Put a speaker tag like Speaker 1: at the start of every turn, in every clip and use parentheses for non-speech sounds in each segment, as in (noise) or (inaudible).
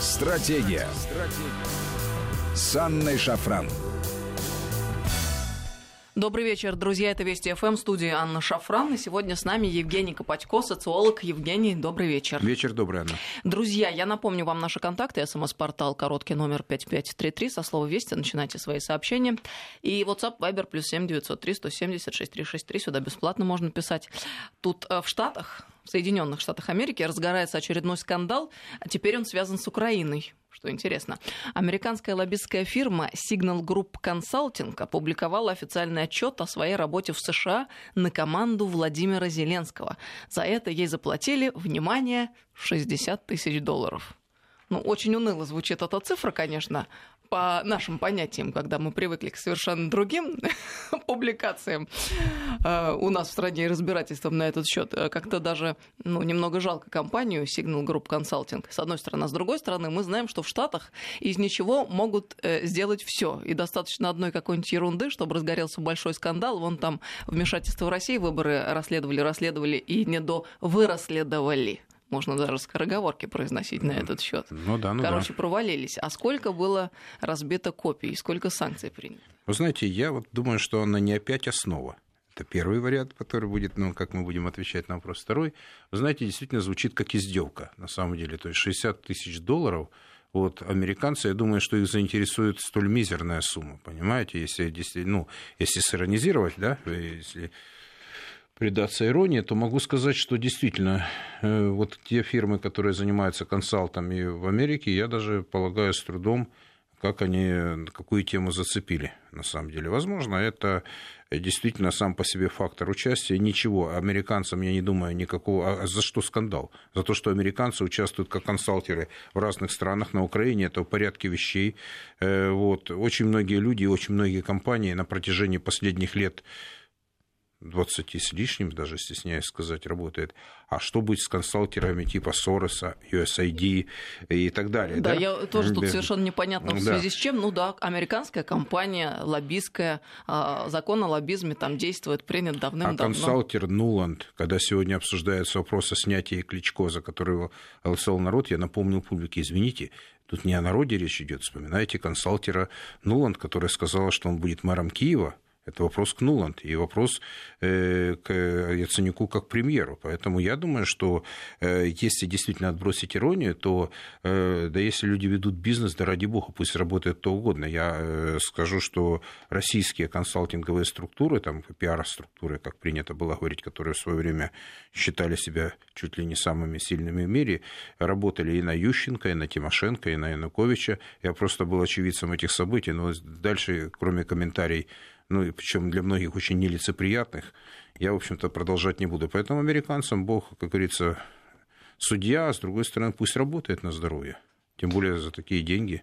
Speaker 1: Стратегия. Стратегия. С Анной Шафран.
Speaker 2: Добрый вечер, друзья. Это Вести ФМ, студия Анна Шафран. И сегодня с нами Евгений Копатько, социолог. Евгений, добрый вечер.
Speaker 3: Вечер добрый, Анна.
Speaker 2: Друзья, я напомню вам наши контакты. СМС-портал короткий номер 5533. Со слова «Вести» начинайте свои сообщения. И WhatsApp, Viber, плюс 7 903 170 6363. Сюда бесплатно можно писать. Тут э, в Штатах в Соединенных Штатах Америки разгорается очередной скандал, а теперь он связан с Украиной. Что интересно, американская лоббистская фирма Signal Group Consulting опубликовала официальный отчет о своей работе в США на команду Владимира Зеленского. За это ей заплатили, внимание, 60 тысяч долларов. Ну, очень уныло звучит эта цифра, конечно, по нашим понятиям, когда мы привыкли к совершенно другим (laughs) публикациям э, у нас в стране и разбирательствам на этот счет, э, как-то даже ну, немного жалко компанию Signal Group Consulting, с одной стороны. А с другой стороны, мы знаем, что в Штатах из ничего могут э, сделать все. И достаточно одной какой-нибудь ерунды, чтобы разгорелся большой скандал. Вон там вмешательство в России выборы расследовали, расследовали и не до вырасследовали можно даже скороговорки произносить на этот счет.
Speaker 3: Ну да, ну
Speaker 2: Короче,
Speaker 3: да.
Speaker 2: провалились. А сколько было разбито копий, сколько санкций принято?
Speaker 3: Вы знаете, я вот думаю, что она не опять основа. Это первый вариант, который будет, ну, как мы будем отвечать на вопрос. Второй, вы знаете, действительно звучит как издевка, на самом деле. То есть 60 тысяч долларов, вот американцы, я думаю, что их заинтересует столь мизерная сумма, понимаете, если, если ну, если сиронизировать, да, если предаться иронии, то могу сказать, что действительно э, вот те фирмы, которые занимаются консалтами в Америке, я даже полагаю с трудом, как они, какую тему зацепили на самом деле. Возможно, это действительно сам по себе фактор участия. Ничего, американцам, я не думаю, никакого... А за что скандал? За то, что американцы участвуют как консалтеры в разных странах. На Украине это в порядке вещей. Э, вот. Очень многие люди, очень многие компании на протяжении последних лет 20 с лишним, даже стесняюсь сказать, работает. А что будет с консалтерами типа Сороса, USAID и так далее?
Speaker 2: Да, да? я тоже тут совершенно непонятно в связи
Speaker 3: да.
Speaker 2: с чем. Ну да, американская компания, лоббистская, а, закон о лоббизме там действует, принят давным-давно.
Speaker 3: А консалтер Нуланд, когда сегодня обсуждается вопрос о снятии Кличко, за которого голосовал народ, я напомнил публике, извините, Тут не о народе речь идет. Вспоминайте консалтера Нуланд, который сказал, что он будет мэром Киева, это вопрос к Нуланд и вопрос э, к Яценюку как премьеру. Поэтому я думаю, что э, если действительно отбросить иронию, то э, да если люди ведут бизнес, да ради бога, пусть работает то угодно. Я скажу, что российские консалтинговые структуры, там пиар-структуры, как принято было говорить, которые в свое время считали себя чуть ли не самыми сильными в мире, работали и на Ющенко, и на Тимошенко, и на Януковича. Я просто был очевидцем этих событий, но дальше, кроме комментариев ну и причем для многих очень нелицеприятных, я, в общем-то, продолжать не буду. Поэтому американцам Бог, как говорится, судья, а с другой стороны, пусть работает на здоровье. Тем более за такие деньги.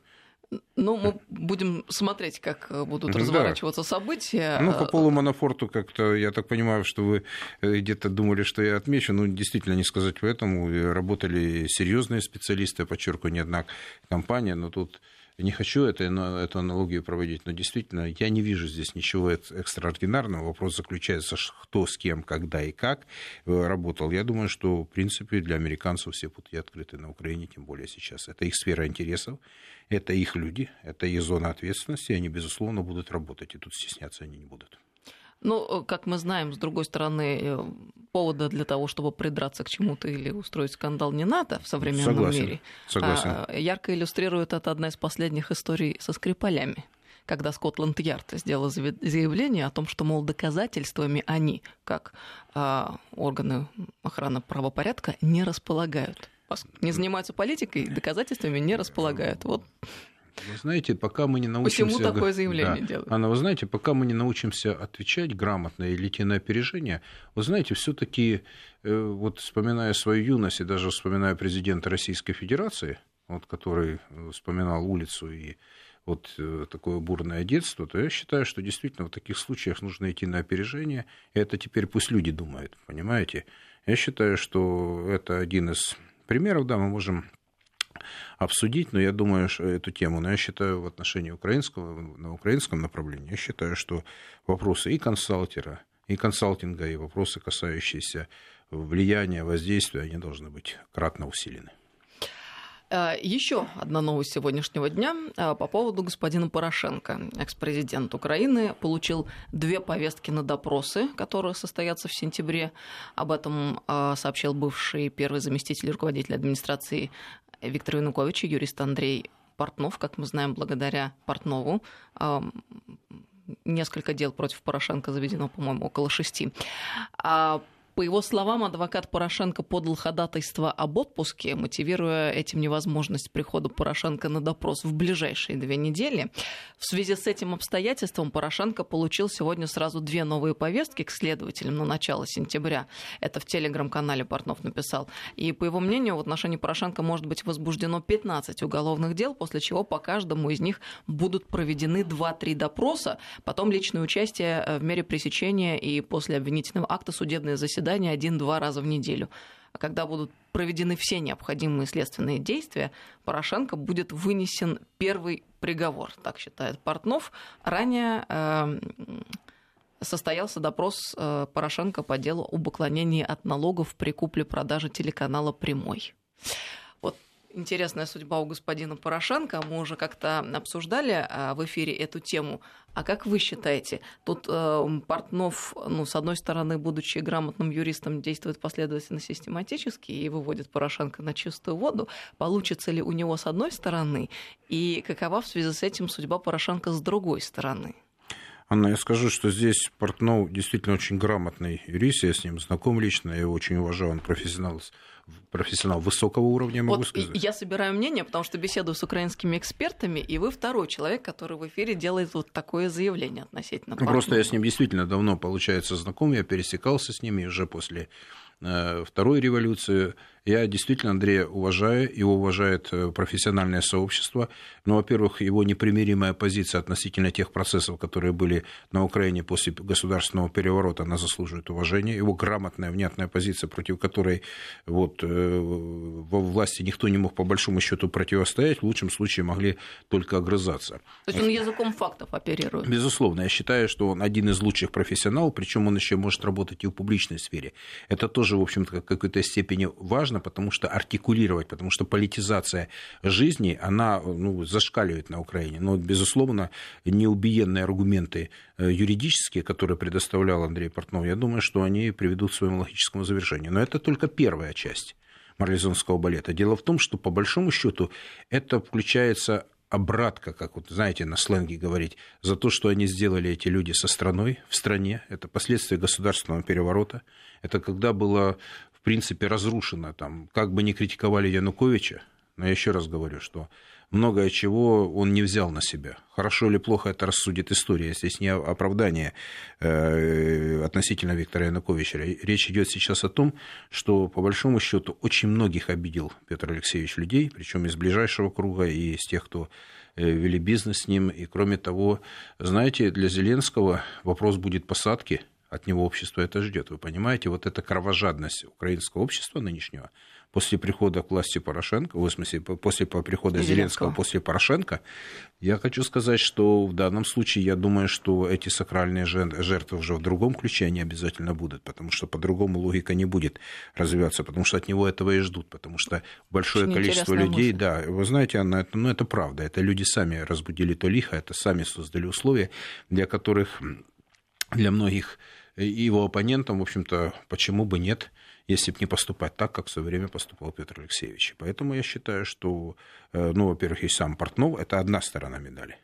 Speaker 2: Ну, мы будем смотреть, как будут да. разворачиваться события.
Speaker 3: Ну, по Полу Манафорту как-то, я так понимаю, что вы э, где-то думали, что я отмечу. Ну, действительно, не сказать в этом. Работали серьезные специалисты, подчеркиваю, не одна компания, но тут не хочу это, эту аналогию проводить, но действительно я не вижу здесь ничего экстраординарного. Вопрос заключается, кто с кем, когда и как э, работал. Я думаю, что, в принципе, для американцев все пути открыты на Украине, тем более сейчас. Это их сфера интересов, это их люди, это их зона ответственности, и они, безусловно, будут работать, и тут стесняться они не будут.
Speaker 2: Ну, как мы знаем, с другой стороны, э, повода для того, чтобы придраться к чему-то или устроить скандал не надо в современном
Speaker 3: согласен,
Speaker 2: мире.
Speaker 3: Согласен.
Speaker 2: А, ярко иллюстрирует это одна из последних историй со Скрипалями когда Скотланд-Ярд сделал заявление о том, что, мол, доказательствами они, как а, органы охраны правопорядка, не располагают. Не занимаются политикой, доказательствами не располагают. Вот
Speaker 3: вы знаете, пока мы не научимся...
Speaker 2: Почему такое заявление да. делают?
Speaker 3: Анна, вы знаете, пока мы не научимся отвечать грамотно или идти на опережение, вы знаете, все таки э, вот вспоминая свою юность и даже вспоминая президента Российской Федерации, вот, который вспоминал улицу и вот э, такое бурное детство, то я считаю, что действительно в таких случаях нужно идти на опережение. И это теперь пусть люди думают, понимаете? Я считаю, что это один из примеров, да, мы можем обсудить, но я думаю, что эту тему, но я считаю в отношении украинского, на украинском направлении, я считаю, что вопросы и консалтера, и консалтинга, и вопросы, касающиеся влияния, воздействия, они должны быть кратно усилены.
Speaker 2: Э, Еще одна новость сегодняшнего дня э, по поводу господина Порошенко. Экс-президент Украины получил две повестки на допросы, которые состоятся в сентябре. Об этом э, сообщил бывший первый заместитель руководителя администрации Виктора Януковича, юрист Андрей Портнов, как мы знаем, благодаря Портнову несколько дел против Порошенко заведено, по-моему, около шести. По его словам, адвокат Порошенко подал ходатайство об отпуске, мотивируя этим невозможность прихода Порошенко на допрос в ближайшие две недели. В связи с этим обстоятельством Порошенко получил сегодня сразу две новые повестки к следователям на начало сентября. Это в телеграм-канале Портнов написал. И, по его мнению, в отношении Порошенко может быть возбуждено 15 уголовных дел, после чего по каждому из них будут проведены 2-3 допроса, потом личное участие в мере пресечения и после обвинительного акта судебное заседание заседания один-два раза в неделю. А когда будут проведены все необходимые следственные действия, Порошенко будет вынесен первый приговор, так считает Портнов. Ранее э, состоялся допрос э, Порошенко по делу об уклонении от налогов при купле-продаже телеканала «Прямой» интересная судьба у господина Порошенко. Мы уже как-то обсуждали а, в эфире эту тему. А как вы считаете, тут э, Портнов, ну, с одной стороны, будучи грамотным юристом, действует последовательно систематически и выводит Порошенко на чистую воду. Получится ли у него с одной стороны? И какова в связи с этим судьба Порошенко с другой стороны?
Speaker 3: Анна, я скажу, что здесь Портнов действительно очень грамотный юрист, я с ним знаком лично, я его очень уважаю, он профессионал профессионал высокого уровня, могу
Speaker 2: вот
Speaker 3: сказать.
Speaker 2: Я собираю мнение, потому что беседую с украинскими экспертами, и вы второй человек, который в эфире делает вот такое заявление относительно.
Speaker 3: Ну, просто я с ним действительно давно, получается, знаком, я пересекался с ними уже после э, второй революции я действительно Андрея уважаю, его уважает э, профессиональное сообщество. Но, во-первых, его непримиримая позиция относительно тех процессов, которые были на Украине после государственного переворота, она заслуживает уважения. Его грамотная, внятная позиция, против которой вот, э, во власти никто не мог по большому счету противостоять, в лучшем случае могли только огрызаться.
Speaker 2: То есть он языком фактов оперирует?
Speaker 3: Безусловно. Я считаю, что он один из лучших профессионалов, причем он еще может работать и в публичной сфере. Это тоже, в общем-то, в какой-то степени важно потому что артикулировать, потому что политизация жизни, она ну, зашкаливает на Украине. Но, безусловно, неубиенные аргументы э, юридические, которые предоставлял Андрей Портнов, я думаю, что они приведут к своему логическому завершению. Но это только первая часть марлезонского балета. Дело в том, что по большому счету это включается обратка, как вот, знаете, на сленге говорить, за то, что они сделали эти люди со страной, в стране. Это последствия государственного переворота. Это когда было принципе, разрушена. Там, как бы ни критиковали Януковича, но я еще раз говорю, что многое чего он не взял на себя. Хорошо или плохо это рассудит история. Здесь не оправдание э, относительно Виктора Януковича. Речь идет сейчас о том, что по большому счету очень многих обидел Петр Алексеевич людей, причем из ближайшего круга и из тех, кто э, вели бизнес с ним. И кроме того, знаете, для Зеленского вопрос будет посадки – от него общество это ждет. Вы понимаете, вот эта кровожадность украинского общества нынешнего после прихода к власти Порошенко, в смысле, после прихода Зеленского, Зеленского после Порошенко, я хочу сказать, что в данном случае я думаю, что эти сакральные жертвы уже в другом ключе они обязательно будут, потому что по-другому логика не будет развиваться, потому что от него этого и ждут, потому что большое Очень количество людей, мысль. да, вы знаете, Анна, это, ну, это правда, это люди сами разбудили то лихо, это сами создали условия, для которых для многих его оппонентам, в общем-то, почему бы нет, если бы не поступать так, как в свое время поступал Петр Алексеевич. Поэтому я считаю, что, э, ну, во-первых, есть сам Портнов, это одна сторона медали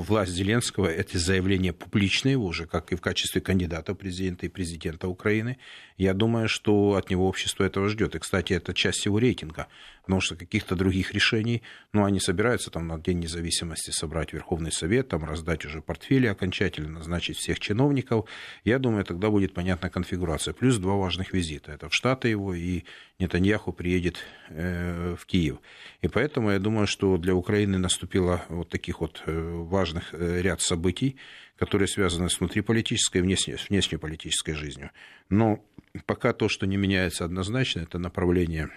Speaker 3: власть Зеленского это заявление публичное уже, как и в качестве кандидата президента и президента Украины. Я думаю, что от него общество этого ждет. И, кстати, это часть его рейтинга, потому что каких-то других решений, ну, они собираются там на День независимости собрать Верховный Совет, там раздать уже портфели окончательно, назначить всех чиновников. Я думаю, тогда будет понятна конфигурация. Плюс два важных визита. Это в Штаты его и Нетаньяху приедет э, в Киев. И поэтому я думаю, что для Украины наступило вот таких вот э, важных э, ряд событий, которые связаны с внутриполитической и внешнеполитической жизнью. Но пока то, что не меняется однозначно, это направление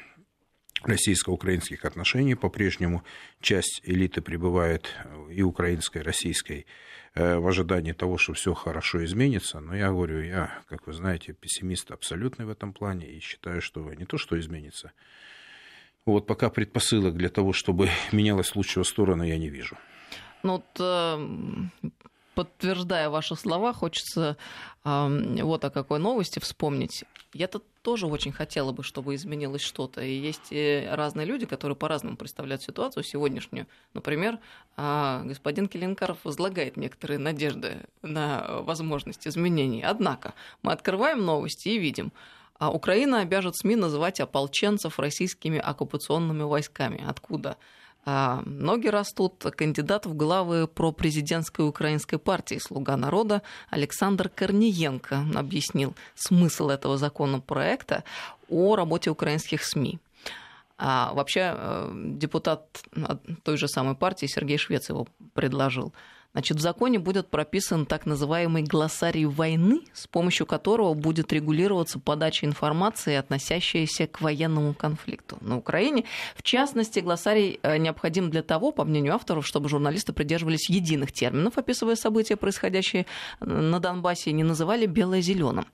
Speaker 3: российско-украинских отношений. По-прежнему часть элиты пребывает и украинской, и российской Э, в ожидании того, что все хорошо изменится. Но я говорю, я, как вы знаете, пессимист абсолютный в этом плане и считаю, что не то, что изменится, Вот пока предпосылок для того, чтобы менялась в лучшую я не вижу.
Speaker 2: Ну, вот, э, подтверждая ваши слова, хочется вот о какой новости вспомнить. Я-то тоже очень хотела бы, чтобы изменилось что-то. И есть э, разные люди, которые по-разному представляют ситуацию сегодняшнюю. Например, э, господин Келенкаров возлагает некоторые надежды на возможность изменений. Однако мы открываем новости и видим, а Украина обяжет СМИ называть ополченцев российскими оккупационными войсками. Откуда? А, ноги растут. Кандидат в главы пропрезидентской украинской партии «Слуга народа» Александр Корниенко объяснил смысл этого законопроекта о работе украинских СМИ. А вообще э, депутат той же самой партии Сергей Швец его предложил. Значит, в законе будет прописан так называемый глоссарий войны, с помощью которого будет регулироваться подача информации, относящаяся к военному конфликту на Украине. В частности, глоссарий э, необходим для того, по мнению авторов, чтобы журналисты придерживались единых терминов, описывая события, происходящие э, на Донбассе, и не называли белое-зеленым.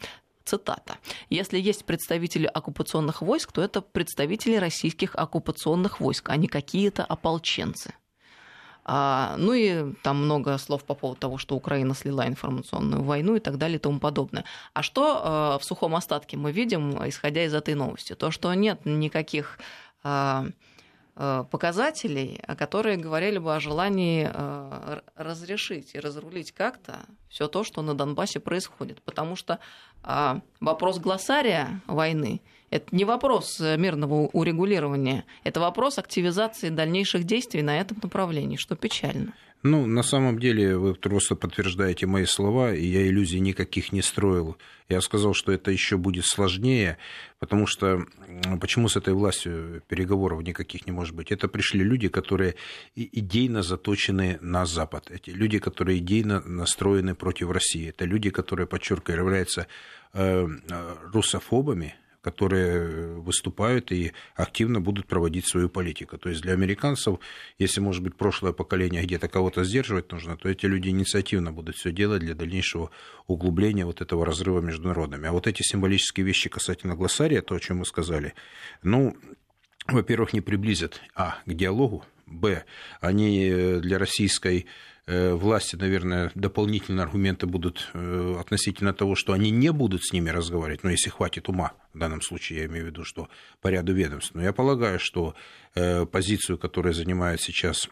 Speaker 2: Цитата. Если есть представители оккупационных войск, то это представители российских оккупационных войск, а не какие-то ополченцы. А, ну и там много слов по поводу того, что Украина слила информационную войну и так далее и тому подобное. А что а, в сухом остатке мы видим, исходя из этой новости? То, что нет никаких а, показателей, которые говорили бы о желании разрешить и разрулить как-то все то, что на Донбассе происходит. Потому что вопрос глоссария войны это не вопрос э, мирного урегулирования, это вопрос активизации дальнейших действий на этом направлении, что печально.
Speaker 3: Ну, на самом деле, вы просто подтверждаете мои слова, и я иллюзий никаких не строил. Я сказал, что это еще будет сложнее, потому что почему с этой властью переговоров никаких не может быть? Это пришли люди, которые идейно заточены на Запад. Эти люди, которые идейно настроены против России. Это люди, которые, подчеркиваю, являются э, русофобами, которые выступают и активно будут проводить свою политику. То есть для американцев, если, может быть, прошлое поколение где-то кого-то сдерживать нужно, то эти люди инициативно будут все делать для дальнейшего углубления вот этого разрыва между народами. А вот эти символические вещи касательно глоссария, то, о чем мы сказали, ну, во-первых, не приблизят, а, к диалогу, б, они для российской Э, власти, наверное, дополнительные аргументы будут э, относительно того, что они не будут с ними разговаривать, но если хватит ума, в данном случае я имею в виду, что по ряду ведомств. Но я полагаю, что э, позицию, которую занимает сейчас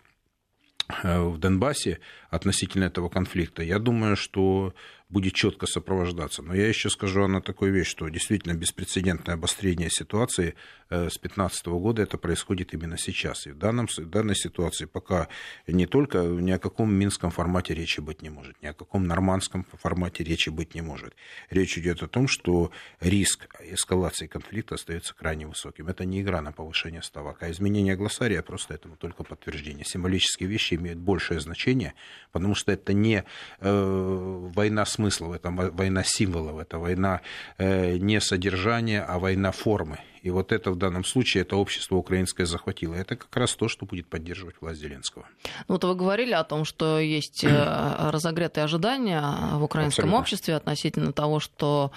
Speaker 3: в Донбассе относительно этого конфликта, я думаю, что будет четко сопровождаться. Но я еще скажу на такую вещь, что действительно беспрецедентное обострение ситуации э, с 2015 года это происходит именно сейчас. И в, данном, в данной ситуации пока не только ни о каком минском формате речи быть не может, ни о каком нормандском формате речи быть не может. Речь идет о том, что риск эскалации конфликта остается крайне высоким. Это не игра на повышение ставок, а изменение глоссария просто этому только подтверждение. Символические вещи имеют большее значение, потому что это не э, война с смыслов, это война символов, это война э, не содержания, а война формы. И вот это в данном случае это общество украинское захватило. Это как раз то, что будет поддерживать власть Зеленского.
Speaker 2: Ну, вот вы говорили о том, что есть э, разогретые ожидания в украинском Абсолютно. обществе относительно того, что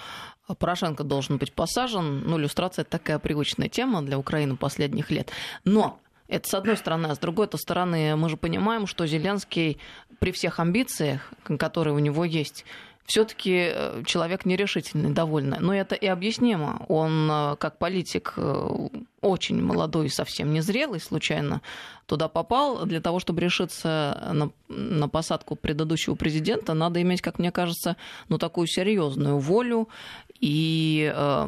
Speaker 2: Порошенко должен быть посажен. Ну, иллюстрация – это такая привычная тема для Украины последних лет. Но это с одной стороны. А с другой стороны, мы же понимаем, что Зеленский при всех амбициях, которые у него есть, все-таки э, человек нерешительный довольно. Но это и объяснимо. Он, э, как политик, э, очень молодой и совсем незрелый, случайно туда попал. Для того, чтобы решиться на, на посадку предыдущего президента, надо иметь, как мне кажется, ну, такую серьезную волю и э,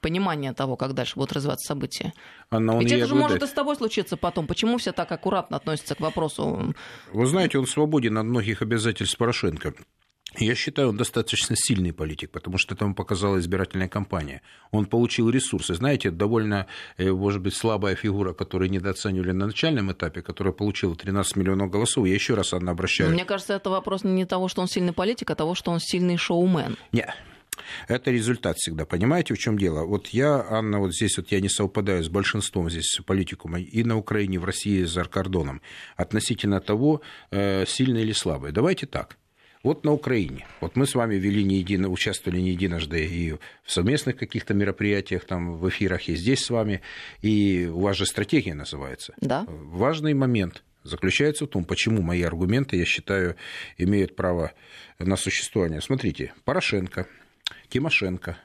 Speaker 2: понимание того, как дальше будут развиваться события. Анна, Ведь это же может и с тобой случиться потом. Почему все так аккуратно относятся к вопросу?
Speaker 3: Вы знаете, он свободен от многих обязательств Порошенко. Я считаю, он достаточно сильный политик, потому что это ему показала избирательная кампания. Он получил ресурсы. Знаете, довольно, э, может быть, слабая фигура, которую недооценивали на начальном этапе, которая получила 13 миллионов голосов. Я еще раз, Анна, обращаюсь.
Speaker 2: Мне кажется, это вопрос не того, что он сильный политик, а того, что он сильный шоумен.
Speaker 3: Нет, это результат всегда. Понимаете, в чем дело? Вот я, Анна, вот здесь вот я не совпадаю с большинством здесь политикум и на Украине, и в России, за кордоном относительно того, э, сильный или слабый. Давайте так. Вот на Украине. Вот мы с вами вели не едино, участвовали не единожды и в совместных каких-то мероприятиях, там, в эфирах, и здесь с вами. И у вас же стратегия называется.
Speaker 2: Да.
Speaker 3: Важный момент заключается в том, почему мои аргументы, я считаю, имеют право на существование. Смотрите, Порошенко, Тимошенко,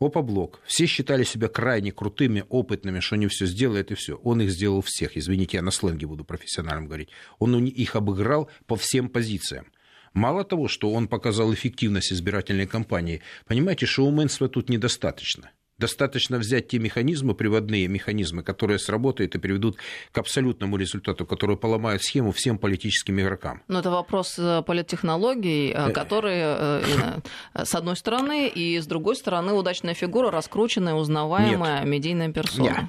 Speaker 3: Опоблок. Все считали себя крайне крутыми, опытными, что они все сделают и все. Он их сделал всех. Извините, я на сленге буду профессиональным говорить. Он их обыграл по всем позициям. Мало того, что он показал эффективность избирательной кампании, понимаете, шоуменства тут недостаточно. Достаточно взять те механизмы, приводные механизмы, которые сработают и приведут к абсолютному результату, которые поломают схему всем политическим игрокам.
Speaker 2: Но это вопрос э, политтехнологий, э, э. которые, с одной стороны, и с другой стороны, удачная фигура, раскрученная, узнаваемая, Нет. медийная персона. Нет.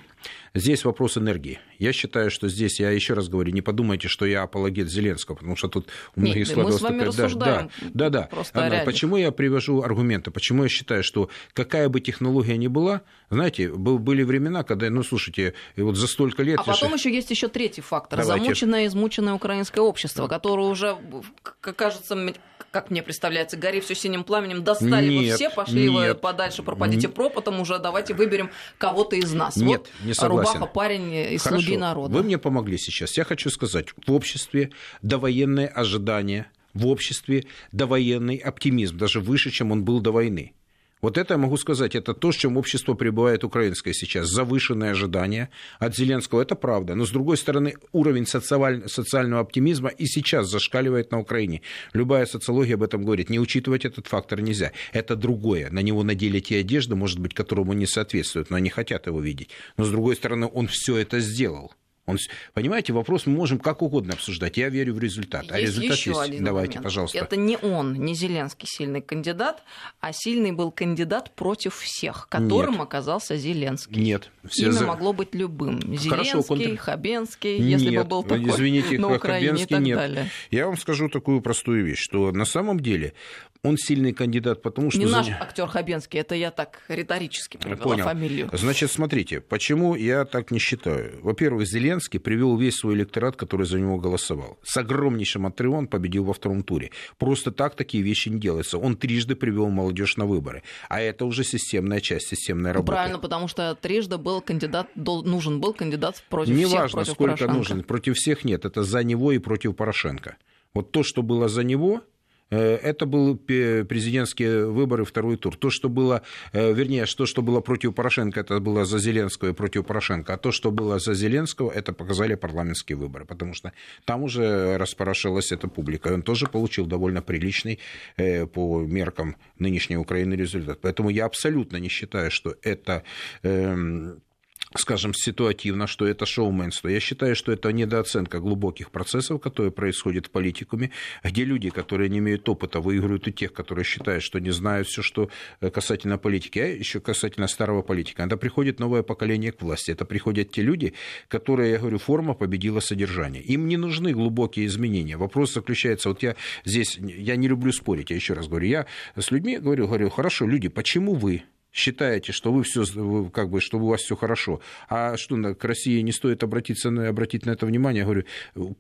Speaker 3: Здесь вопрос энергии. Я считаю, что здесь, я еще раз говорю, не подумайте, что я апологет Зеленского, потому что тут у многих
Speaker 2: складывалось такое...
Speaker 3: Да, да, да. да. Почему я привожу аргументы? Почему я считаю, что какая бы технология ни была, знаете, были времена, когда, ну, слушайте, вот за столько лет...
Speaker 2: А потом еще есть еще третий фактор. Давайте. Замученное, измученное украинское общество, которое уже, кажется, как мне представляется, гори все синим пламенем, достали нет, вот все, пошли нет, вы подальше, пропадите пропотом, уже давайте выберем кого-то из нас.
Speaker 3: Нет, вот не согласен.
Speaker 2: Рубаха парень из Хорошо, слуги народа.
Speaker 3: Вы мне помогли сейчас. Я хочу сказать, в обществе довоенное ожидание, в обществе довоенный оптимизм, даже выше, чем он был до войны. Вот это я могу сказать, это то, с чем общество пребывает украинское сейчас. Завышенные ожидания от Зеленского, это правда. Но, с другой стороны, уровень социального оптимизма и сейчас зашкаливает на Украине. Любая социология об этом говорит. Не учитывать этот фактор нельзя. Это другое. На него надели те одежды, может быть, которому не соответствуют, но они хотят его видеть. Но, с другой стороны, он все это сделал. Он, понимаете, вопрос мы можем как угодно обсуждать. Я верю в результат.
Speaker 2: А есть а результат еще есть. Один
Speaker 3: Давайте,
Speaker 2: момент.
Speaker 3: пожалуйста.
Speaker 2: Это не он, не Зеленский сильный кандидат, а сильный был кандидат против всех, которым Нет. оказался Зеленский.
Speaker 3: Нет.
Speaker 2: Все Имя за... могло быть любым. Зеленский, Хорошо, контр... Хабенский, Нет. если бы был такой
Speaker 3: Извините,
Speaker 2: на Украине
Speaker 3: Хабенский,
Speaker 2: и так
Speaker 3: нет.
Speaker 2: далее.
Speaker 3: Я вам скажу такую простую вещь, что на самом деле он сильный кандидат, потому что...
Speaker 2: Не наш актер Хабенский, это я так риторически привела Понял. фамилию.
Speaker 3: Значит, смотрите, почему я так не считаю. Во-первых, Зеленский привел весь свой электорат, который за него голосовал. С огромнейшим отрывом он победил во втором туре. Просто так такие вещи не делаются. Он трижды привел молодежь на выборы. А это уже системная часть, системная работа.
Speaker 2: Правильно, потому что трижды был кандидат, нужен был кандидат против
Speaker 3: не
Speaker 2: всех,
Speaker 3: важно,
Speaker 2: против
Speaker 3: сколько
Speaker 2: Порошенко.
Speaker 3: нужен. Против всех нет. Это за него и против Порошенко. Вот то, что было за него, это были президентские выборы, второй тур. То, что было, э, вернее, то, что было против Порошенко, это было за Зеленского и против Порошенко, а то, что было за Зеленского, это показали парламентские выборы, потому что там уже распорошилась эта публика, и он тоже получил довольно приличный э, по меркам нынешней Украины результат. Поэтому я абсолютно не считаю, что это эм, скажем, ситуативно, что это шоуменство. Я считаю, что это недооценка глубоких процессов, которые происходят в политикуме, где люди, которые не имеют опыта, выигрывают у тех, которые считают, что не знают все, что э, касательно политики, а еще касательно старого политика. Это приходит новое поколение к власти. Это приходят те люди, которые, я говорю, форма победила содержание. Им не нужны глубокие изменения. Вопрос заключается, вот я здесь, я не люблю спорить, я еще раз говорю, я с людьми говорю, говорю, хорошо, люди, почему вы считаете, что вы все, как бы, что у вас все хорошо, а что к России не стоит обратиться, обратить на это внимание, я говорю,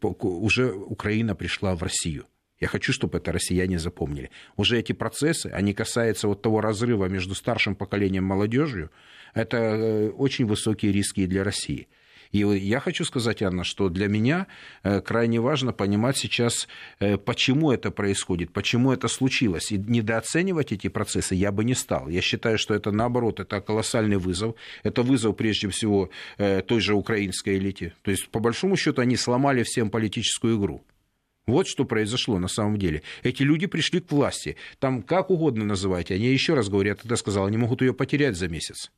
Speaker 3: уже Украина пришла в Россию. Я хочу, чтобы это россияне запомнили. Уже эти процессы, они касаются вот того разрыва между старшим поколением и молодежью. Это э, очень высокие риски для России. И я хочу сказать, Анна, что для меня э, крайне важно понимать сейчас, э, почему это происходит, почему это случилось. И недооценивать эти процессы я бы не стал. Я считаю, что это наоборот, это колоссальный вызов. Это вызов прежде всего э, той же украинской элите. То есть, по большому счету, они сломали всем политическую игру. Вот что произошло на самом деле. Эти люди пришли к власти. Там как угодно называйте. Они еще раз говорят, я тогда сказал, они могут ее потерять за месяц.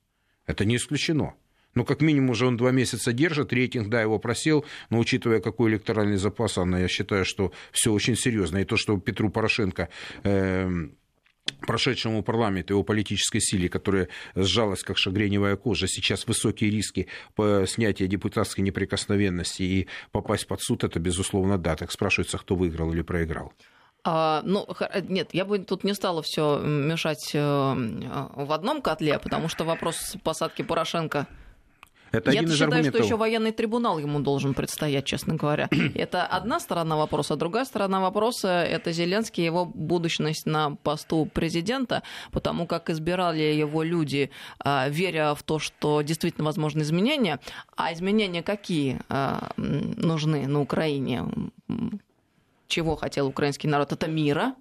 Speaker 3: Это не исключено. Ну, как минимум, уже он два месяца держит, рейтинг, да, его просел, но учитывая, какой электоральный запас, Анна, я считаю, что все очень серьезно. И то, что Петру Порошенко э, прошедшему парламенту, его политической силе, которая сжалась как шагреневая кожа, сейчас высокие риски по снятию депутатской неприкосновенности и попасть под суд, это, безусловно, да. Так спрашивается, кто выиграл или проиграл.
Speaker 2: А, ну, нет, я бы тут не стала все мешать э, в одном котле, потому что вопрос посадки Порошенко
Speaker 3: Это
Speaker 2: Я
Speaker 3: один
Speaker 2: считаю,
Speaker 3: аргументов.
Speaker 2: что еще военный трибунал ему должен предстоять, честно говоря. (clears throat) Это одна сторона вопроса. Другая сторона вопроса – это Зеленский, его будущность на посту президента, потому как избирали его люди, а, веря в то, что действительно возможны изменения. А изменения какие а, нужны на Украине? чего хотел украинский народ, это мира.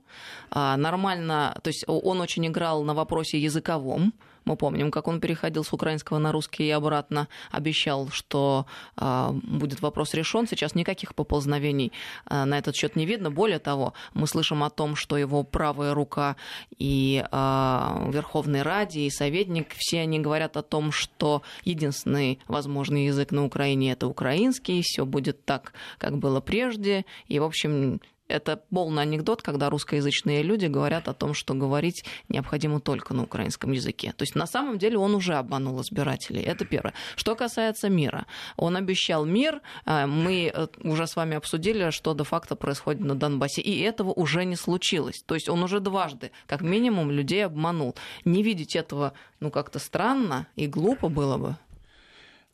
Speaker 2: А, нормально, то есть он очень играл на вопросе языковом, мы помним, как он переходил с украинского на русский и обратно, обещал, что э, будет вопрос решен. Сейчас никаких поползновений э, на этот счет не видно. Более того, мы слышим о том, что его правая рука и э, Верховный Ради, и советник, все они говорят о том, что единственный возможный язык на Украине это украинский, все будет так, как было прежде. И, в общем, это полный анекдот, когда русскоязычные люди говорят о том, что говорить необходимо только на украинском языке. То есть на самом деле он уже обманул избирателей. Это первое. Что касается мира. Он обещал мир. Э, мы э, уже с вами обсудили, что де-факто происходит на Донбассе. И этого уже не случилось. То есть он уже дважды, как минимум, людей обманул. Не видеть этого, ну, как-то странно и глупо было бы.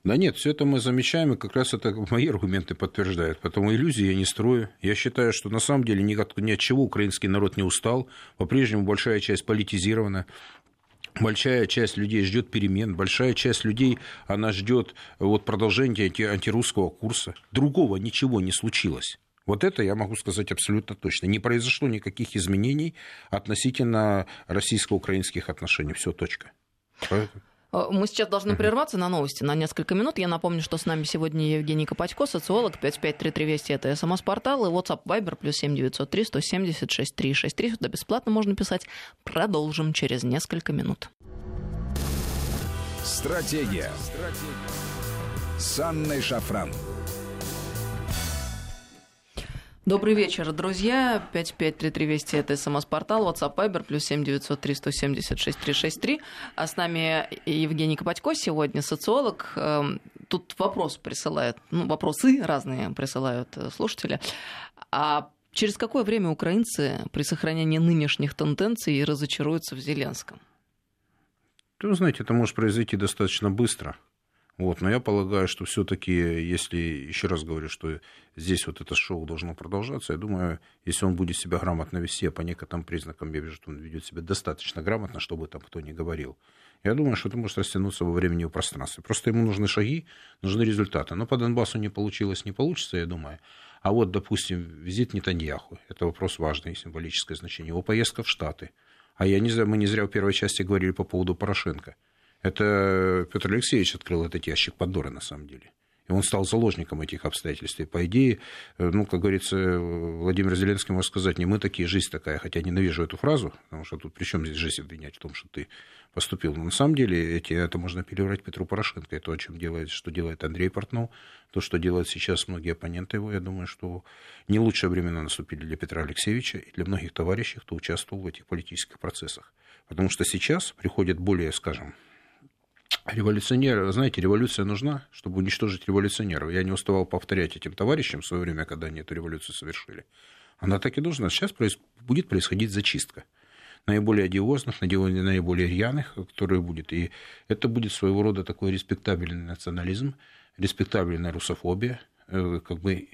Speaker 3: Да нет, все это мы замечаем, и как раз это (laughs) мои аргументы подтверждают. Поэтому иллюзии я не строю. Я считаю, что на самом деле ни от, чего украинский народ не устал. По-прежнему большая часть политизирована. Большая часть людей ждет перемен, большая часть людей, она ждет вот продолжения анти, антирусского курса. Другого ничего не случилось. Вот это я могу сказать абсолютно точно. Не произошло никаких изменений относительно российско-украинских отношений. Все, точка.
Speaker 2: Поэтому... Э, мы сейчас должны прерваться на новости на несколько минут. Я напомню, что с нами сегодня Евгений Копатько, социолог, 553320, это СМС-портал, и WhatsApp Viber, плюс 7903 176 363. Сюда бесплатно можно писать. Продолжим через несколько минут.
Speaker 1: Стратегия. Стратегия. С Анной Шафран.
Speaker 2: Добрый вечер, друзья. 553320 это смс-портал, WhatsApp Viber, плюс 7903 176 363. А с нами Евгений Копатько сегодня, социолог. Эм, тут вопрос присылают, ну, вопросы разные присылают э, слушатели. А через какое время украинцы при сохранении нынешних тенденций разочаруются в Зеленском?
Speaker 3: Вы знаете, это может произойти достаточно быстро. Вот, но я полагаю, что все-таки, если еще раз говорю, что здесь вот это шоу должно продолжаться, я думаю, если он будет себя грамотно вести, а по некоторым признакам я вижу, что он ведет себя достаточно грамотно, чтобы там кто ни говорил. Я думаю, что это может растянуться во времени и в пространстве. Просто ему нужны шаги, нужны результаты. Но по Донбассу не получилось, не получится, я думаю. А вот, допустим, визит Нетаньяху, это вопрос важный, символическое значение. Его поездка в Штаты. А я не знаю, мы не зря в первой части говорили по поводу Порошенко. Это Петр Алексеевич открыл этот ящик Пандоры, на самом деле. И он стал заложником этих обстоятельств. И, по идее, э, ну, как говорится, Владимир Зеленский может сказать, не мы такие, жизнь такая. Хотя ненавижу эту фразу, потому что тут при чем здесь жизнь обвинять в том, что ты поступил. Но на самом деле эти, это можно переврать Петру Порошенко. И то, о чем делает, что делает Андрей Портнов, то, что делают сейчас многие оппоненты его, я думаю, что не лучшие времена наступили для Петра Алексеевича и для многих товарищей, кто участвовал в этих политических процессах. Потому что сейчас приходят более, скажем, Революционеры, знаете, революция нужна, чтобы уничтожить революционеров. Я не уставал повторять этим товарищам в свое время, когда они эту революцию совершили. Она так и должна. Сейчас будет происходить зачистка наиболее одиозных, наиболее рьяных, которые будет. И это будет своего рода такой респектабельный национализм, респектабельная русофобия, э, как бы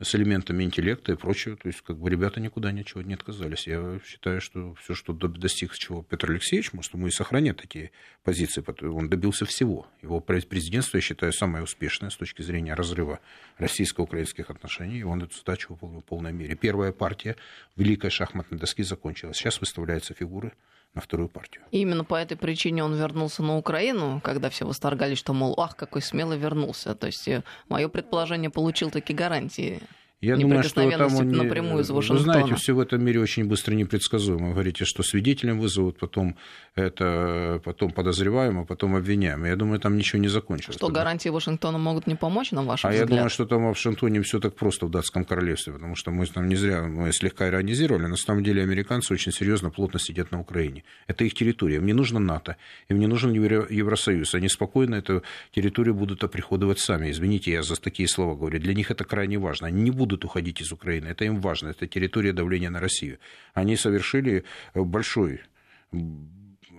Speaker 3: с элементами интеллекта и прочего. То есть, как бы ребята никуда ничего не отказались. Я считаю, что все, что достиг чего Петр Алексеевич, может, ему и сохранят такие позиции. Он добился всего. Его президентство, я считаю, самое успешное с точки зрения разрыва российско-украинских отношений. И он эту задачу выполнил в полной мере. Первая партия великой шахматной доски закончилась. Сейчас выставляются фигуры на вторую партию.
Speaker 2: И именно по этой причине он вернулся на Украину, когда все восторгались, что, мол, ах, какой смелый вернулся. То есть э, мое предположение получил такие гарантии.
Speaker 3: Я думаю, что там он не... напрямую из Вашингтона. Вы знаете, все в этом мире очень быстро непредсказуемо. Вы говорите, что свидетелем вызовут, потом это потом подозреваем, а потом обвиняем. Я думаю, там ничего не закончилось.
Speaker 2: Что тогда. гарантии Вашингтона могут не помочь нам, ваш А
Speaker 3: взгляд? я думаю, что там в Вашингтоне все так просто в датском королевстве, потому что мы там не зря мы слегка иронизировали. На самом деле американцы очень серьезно, плотно сидят на Украине. Это их территория. Им не нужно НАТО, им не нужен Евросоюз. Они спокойно эту территорию будут оприходовать сами. Извините, я за такие слова говорю. Для них это крайне важно. Они не будут уходить из Украины. Это им важно. Это территория давления на Россию. Они совершили большой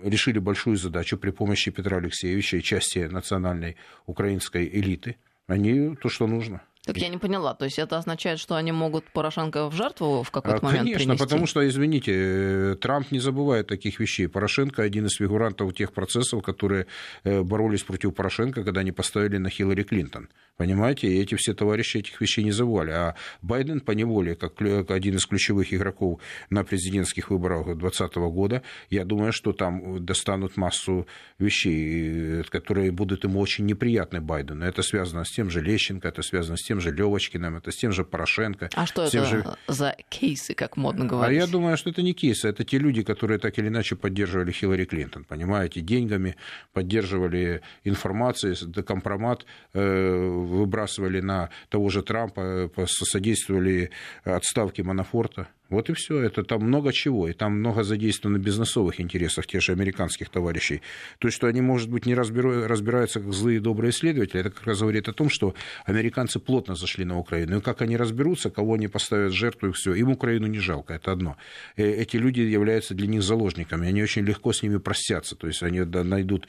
Speaker 3: решили большую задачу при помощи Петра Алексеевича и части национальной украинской элиты. Они то, что нужно.
Speaker 2: Так я не поняла. То есть это означает, что они могут Порошенко в жертву в какой-то
Speaker 3: а,
Speaker 2: момент
Speaker 3: Конечно,
Speaker 2: принести?
Speaker 3: потому что, извините, э, Трамп не забывает таких вещей. Порошенко один из фигурантов тех процессов, которые э, боролись против Порошенко, когда они поставили на Хиллари Клинтон. Понимаете, и эти все товарищи этих вещей не забывали. А Байден по неволе, как один из ключевых игроков на президентских выборах 2020 года, я думаю, что там достанут массу вещей, э, которые будут ему очень неприятны Байдену. Это связано с тем же Лещенко, это связано с тем же Левочкиным, это с тем же Порошенко.
Speaker 2: А что это же... за кейсы, как модно говорить?
Speaker 3: А я думаю, что это не кейсы, это те люди, которые так или иначе поддерживали Хиллари Клинтон, понимаете, деньгами, поддерживали информацией, компромат э, выбрасывали на того же Трампа, э, содействовали отставке Манафорта. Вот и все. Это там много чего. И там много задействовано бизнесовых интересов тех же американских товарищей. То есть, что они, может быть, не разбираются как злые добрые исследователи, это как раз говорит о том, что американцы плотно зашли на Украину. И как они разберутся, кого они поставят жертву, и все. Им Украину не жалко, это одно. Э, эти люди являются для них заложниками. Они очень легко с ними простятся. То есть, они найдут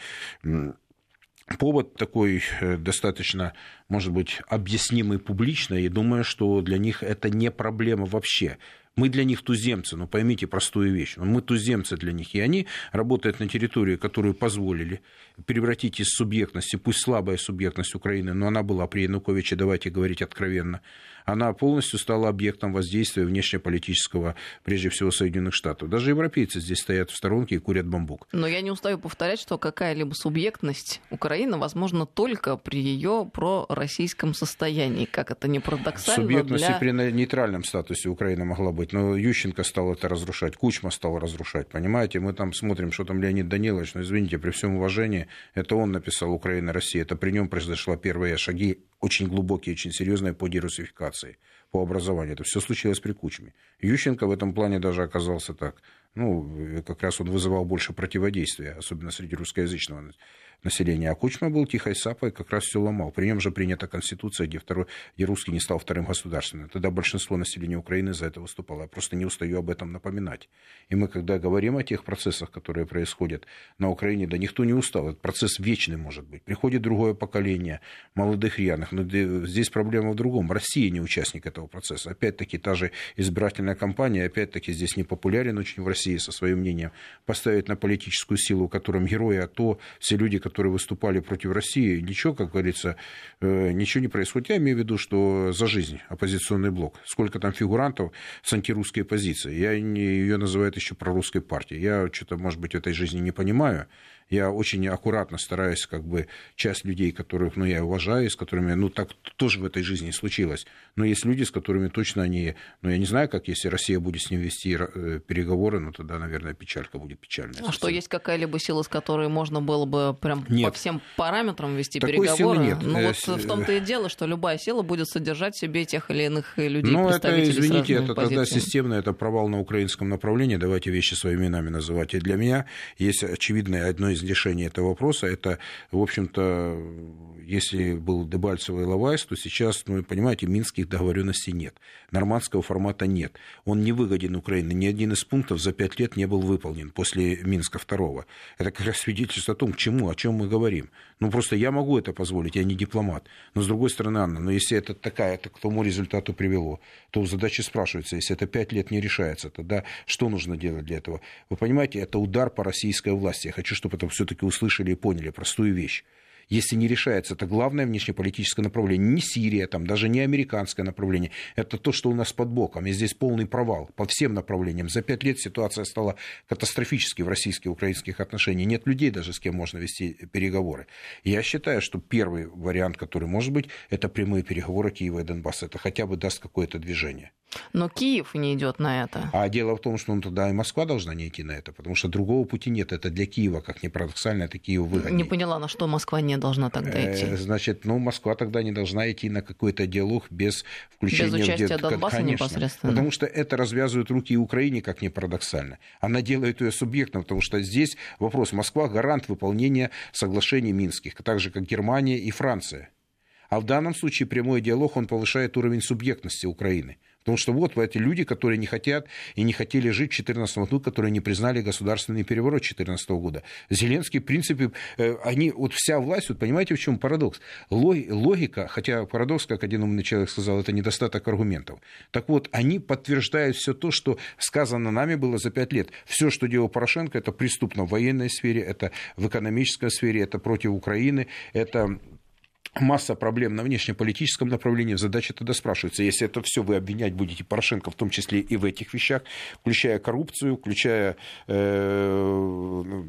Speaker 3: повод такой э, достаточно, может быть, объяснимый публично, и думаю, что для них это не проблема вообще. Мы для них туземцы, ну поймите простую вещь. Ну, мы туземцы для них, и они работают на территории, которую позволили превратить из субъектности, пусть слабая субъектность Украины, но она была при Януковиче, давайте говорить откровенно, она полностью стала объектом воздействия внешнеполитического, прежде всего, Соединенных Штатов. Даже европейцы здесь стоят в сторонке и курят бамбук.
Speaker 2: Но я не устаю повторять, что какая-либо субъектность Украины возможна только при ее пророссийском состоянии. Как это не парадоксально
Speaker 3: Субъектность
Speaker 2: для...
Speaker 3: при нейтральном статусе Украины могла быть. Но Ющенко стал это разрушать, Кучма стал разрушать. Понимаете, мы там смотрим, что там Леонид Данилович, но извините, при всем уважении, это он написал Украина, Россия. Это при нем произошла первые шаги очень глубокие, очень серьезные по дерусификации, по образованию. Это все случилось при Кучме. Ющенко в этом плане даже оказался так. Ну, как раз он вызывал больше противодействия, особенно среди русскоязычного населения. А Кучма был тихой сапой, как раз все ломал. При нем же принята Конституция, где, второй, где русский не стал вторым государственным. Тогда большинство населения Украины за это выступало. Я просто не устаю об этом напоминать. И мы, когда говорим о тех процессах, которые происходят на Украине, да никто не устал. Этот процесс вечный может быть. Приходит другое поколение молодых рьяных. Но здесь проблема в другом. Россия не участник этого процесса. Опять-таки, та же избирательная кампания, опять-таки, здесь не популярен очень в России со своим мнением. Поставить на политическую силу, которым герои АТО, все люди, которые которые выступали против России, ничего, как говорится, э, ничего не происходит. Я имею в виду, что за жизнь оппозиционный блок. Сколько там фигурантов с антирусской позицией. Я не, ее называют еще прорусской партией. Я что-то, может быть, в этой жизни не понимаю. Я очень аккуратно стараюсь, как бы, часть людей, которых, ну, я уважаю, с которыми, ну, так тоже в этой жизни случилось. Но есть люди, с которыми точно они, ну, я не знаю, как, если Россия будет с ним вести э, переговоры, ну, тогда, наверное, печалька будет печальная.
Speaker 2: А что, есть какая-либо сила, с которой можно было бы прям нет. по всем параметрам вести Такой переговоры?
Speaker 3: Силы нет.
Speaker 2: Ну, вот э, в том-то и дело, что любая сила будет содержать в себе тех или иных людей,
Speaker 3: Ну, это, извините, это тогда системно, это провал на украинском направлении, давайте вещи своими именами называть. И для меня есть очевидное одно из решение этого вопроса. Это, в общем-то, если был Дебальцево и Лавайс, то сейчас, ну, понимаете, минских договоренностей нет. Нормандского формата нет. Он не выгоден Украине. Ни один из пунктов за пять лет не был выполнен после Минска второго. Это как раз свидетельство о том, к чему, о чем мы говорим. Ну, просто я могу это позволить, я не дипломат. Но, с другой стороны, Анна, но если это такая, это к тому результату привело, то задача спрашивается, если это пять лет не решается, тогда что нужно делать для этого? Вы понимаете, это удар по российской власти. Я хочу, чтобы это все-таки услышали и поняли простую вещь если не решается, это главное внешнеполитическое направление. Не Сирия, там, даже не американское направление. Это то, что у нас под боком. И здесь полный провал по всем направлениям. За пять лет ситуация стала катастрофической в российско-украинских отношениях. Нет людей даже, с кем можно вести переговоры. Я считаю, что первый вариант, который может быть, это прямые переговоры Киева и Донбасса. Это хотя бы даст какое-то движение.
Speaker 2: Но Киев не идет на это.
Speaker 3: А дело в том, что ну, тогда и Москва должна не идти на это, потому что другого пути нет. Это для Киева, как ни парадоксально, это Киев выгоднее.
Speaker 2: Не поняла, на что Москва не должна тогда э, идти.
Speaker 3: Значит, ну, Москва тогда не должна идти на какой-то диалог без включения...
Speaker 2: Без участия в Донбасса
Speaker 3: Конечно,
Speaker 2: непосредственно.
Speaker 3: Потому что это развязывает руки Украине, как ни парадоксально. Она делает ее субъектом, потому что здесь вопрос. Москва гарант выполнения соглашений Минских, так же, как Германия и Франция. А в данном случае прямой диалог, он повышает уровень субъектности Украины. Потому что вот эти люди, которые не хотят и не хотели жить в 2014 году, которые не признали государственный переворот 2014 года. Зеленский, в принципе, э, они, вот вся власть, вот понимаете, в чем парадокс? Логика, хотя парадокс, как один умный человек сказал, это недостаток аргументов. Так вот, они подтверждают все то, что сказано нами было за пять лет. Все, что делал Порошенко, это преступно в военной сфере, это в экономической сфере, это против Украины, это масса проблем на внешнеполитическом направлении, задача тогда спрашивается, если это все вы обвинять будете Порошенко, в том числе и в этих вещах, включая коррупцию, включая э,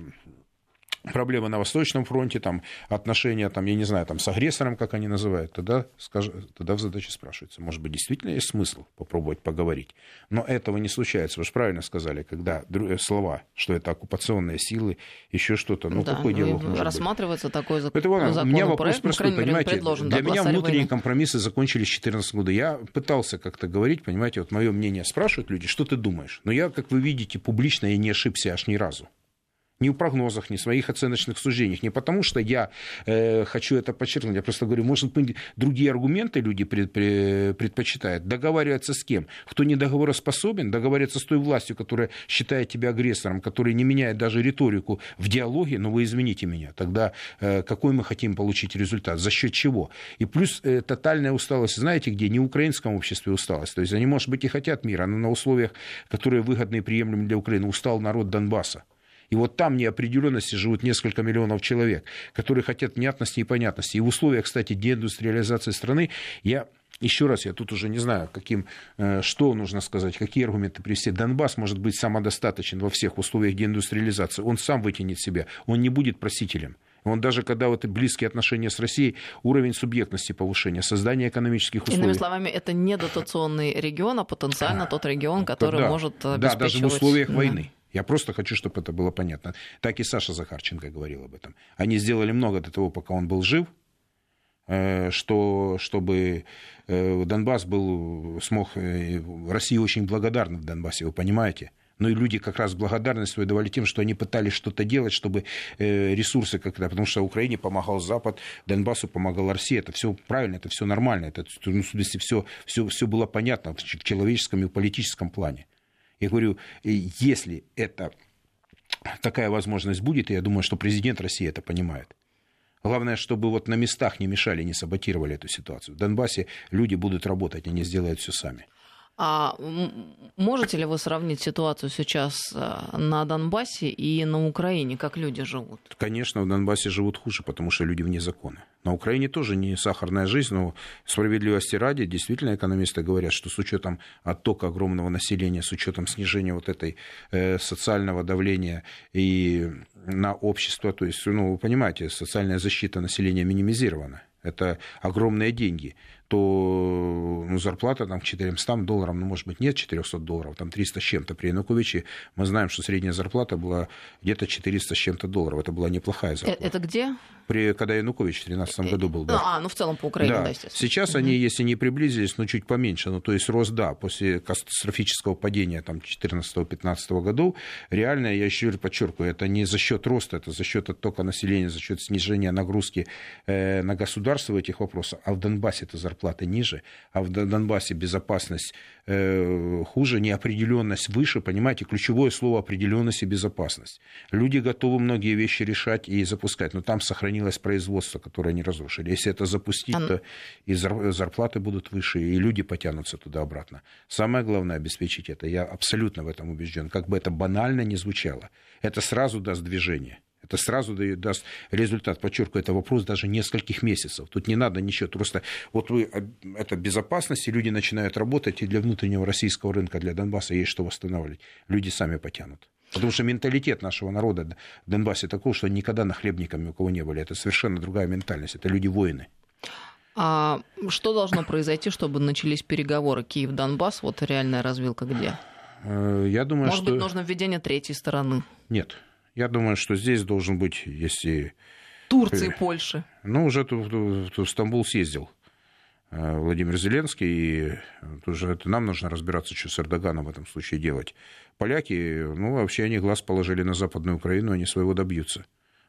Speaker 3: проблемы на Восточном фронте, там, отношения, там, я не знаю, там, с агрессором, как они называют, тогда, скаж... тогда в задаче спрашивается, может быть, действительно есть смысл попробовать поговорить. Но этого не случается. Вы же правильно сказали, когда э, слова, что это оккупационные силы, еще что-то. Ну, да, какой ну, диалог может
Speaker 2: рассматривается
Speaker 3: быть?
Speaker 2: такой закон.
Speaker 3: Это, у меня вопрос простой, понимаете, для меня внутренние компромиссы закончились в 2014 году. Я пытался как-то говорить, понимаете, вот мое мнение спрашивают люди, что ты думаешь? Но я, как вы видите, публично я не ошибся аж ни разу ни в прогнозах, ни в своих оценочных суждениях. Не потому, что я э, хочу это подчеркнуть, я просто говорю, может быть, другие аргументы люди пред, пред, предпочитают. Договариваться с кем? Кто не договороспособен, договариваться с той властью, которая считает тебя агрессором, которая не меняет даже риторику в диалоге, но вы извините меня, тогда э, какой мы хотим получить результат, за счет чего? И плюс э, тотальная усталость, знаете где? Не в украинском обществе усталость. То есть они, может быть, и хотят мира, но на условиях, которые выгодны и приемлемы для Украины, устал народ Донбасса. И вот там неопределенности живут несколько миллионов человек, которые хотят внятности и понятности. И в условиях, кстати, деиндустриализации страны я еще раз, я тут уже не знаю, каким, э, что нужно сказать, какие аргументы привести. Донбасс может быть самодостаточен во всех условиях деиндустриализации. Он сам вытянет себя, он не будет просителем. Он даже когда вот близкие отношения с Россией, уровень субъектности повышения, создание экономических условий.
Speaker 2: Иными словами, это не дотационный регион, а потенциально тот регион, который
Speaker 3: да,
Speaker 2: может
Speaker 3: обеспечивать... Да, даже в условиях да. войны. Я просто хочу, чтобы это было понятно. Так и Саша Захарченко говорил об этом. Они сделали много до того, пока он был жив, э, что, чтобы э, Донбасс был, смог... Э, Россия очень благодарна в Донбассе, вы понимаете? Но и люди как раз благодарность свою давали тем, что они пытались что-то делать, чтобы ресурсы как-то... Потому что Украине помогал Запад, Донбассу помогала Россия. Это все правильно, это все нормально. Это, ну, в все, все, все было понятно в человеческом и политическом плане. Я говорю, если это такая возможность будет, и я думаю, что президент России это понимает. Главное, чтобы вот на местах не мешали, не саботировали эту ситуацию. В Донбассе люди будут работать, они сделают все сами.
Speaker 2: А можете ли вы сравнить ситуацию сейчас э, на Донбассе и на Украине, как люди живут?
Speaker 3: Конечно, в Донбассе живут хуже, потому что люди вне закона. На Украине тоже не сахарная жизнь, но справедливости ради, действительно, экономисты говорят, что с учетом оттока огромного населения, с учетом снижения вот этой э, социального давления и на общество, то есть, ну, вы понимаете, социальная защита населения минимизирована. Это огромные деньги то ну, зарплата там к 400 долларам, ну, может быть, нет 400 долларов, там 300 с чем-то. При Януковиче мы знаем, что средняя зарплата была где-то 400 с чем-то долларов. Это была неплохая э, зарплата.
Speaker 2: Это где?
Speaker 3: При, когда Янукович в 2013 году был, да.
Speaker 2: А, ну в целом по Украине, да, да естественно.
Speaker 3: Сейчас угу. они, если не приблизились, ну чуть поменьше, ну то есть рост, да, после катастрофического падения там 2014-2015 году, реально, я еще подчеркиваю, это не за счет роста, это за счет оттока населения, за счет снижения нагрузки э, на государство в этих вопросах, а в Донбассе это зарплаты ниже, а в Донбассе безопасность э, хуже, неопределенность выше, понимаете, ключевое слово определенность и безопасность. Люди готовы многие вещи решать и запускать, но там сохранилось производство, которое они разрушили. Если это запустить, то и зарплаты будут выше, и люди потянутся туда-обратно. Самое главное обеспечить это. Я абсолютно в этом убежден. Как бы это банально ни звучало, это сразу даст движение. Это сразу даст результат. Подчеркиваю, это вопрос даже нескольких месяцев. Тут не надо ничего. Просто вот вы, это безопасность, и люди начинают работать, и для внутреннего российского рынка, для Донбасса есть что восстанавливать. Люди сами потянут. Потому что менталитет нашего народа в Донбассе такой, что никогда нахлебниками у кого не были. Это совершенно другая ментальность. Это люди-воины.
Speaker 2: А что должно произойти, чтобы начались переговоры Киев-Донбасс? Вот реальная развилка где?
Speaker 3: Э, я думаю,
Speaker 2: Может
Speaker 3: что...
Speaker 2: быть, нужно введение третьей стороны?
Speaker 3: Нет. Я думаю, что здесь должен быть, если...
Speaker 2: Турции, Польши.
Speaker 3: Ну, уже в Стамбул съездил э, Владимир Зеленский, и уже это нам нужно разбираться, что с Эрдоганом в этом случае делать поляки, ну, вообще они глаз положили на Западную Украину, они своего добьются.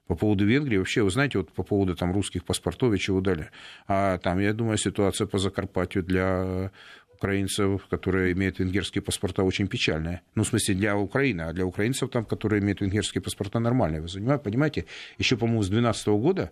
Speaker 3: По поводу Венгрии, вообще, вы знаете, вот по поводу там русских паспортов и чего далее. А там, я думаю, ситуация по Закарпатью для украинцев, которые имеют венгерские паспорта, очень печальная. Ну, в смысле, для Украины, а для украинцев, там, которые имеют венгерские паспорта, нормальные. Вы понимаете, еще, по-моему, с 2012 года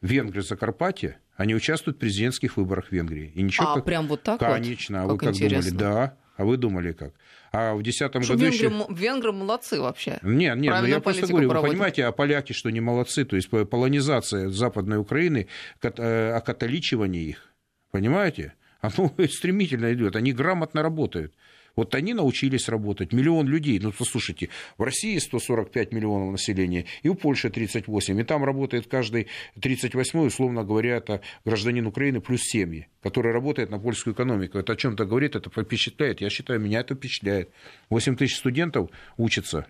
Speaker 3: венгры Закарпатья, они участвуют в президентских выборах Венгрии.
Speaker 2: И ничего а, как... прям вот так
Speaker 3: Конечно.
Speaker 2: Вот?
Speaker 3: А вы как интересно. думали? Да. А вы думали как? А в 2010 году
Speaker 2: венгры, еще... венгры молодцы вообще.
Speaker 3: Нет, нет, ну я просто говорю, проводят. вы понимаете, а поляки что не молодцы? То есть полонизация Западной Украины, э, окатоличивание их. Понимаете? Оно (laughs) стремительно идет. Они грамотно работают. Вот они научились работать. Миллион людей. Ну, послушайте, в России 145 миллионов населения, и у Польши 38. И там работает каждый 38-й, условно говоря, это гражданин Украины плюс семьи, который работает на польскую экономику. Это о чем-то говорит, это впечатляет. Я считаю, меня это впечатляет. 8 тысяч студентов учатся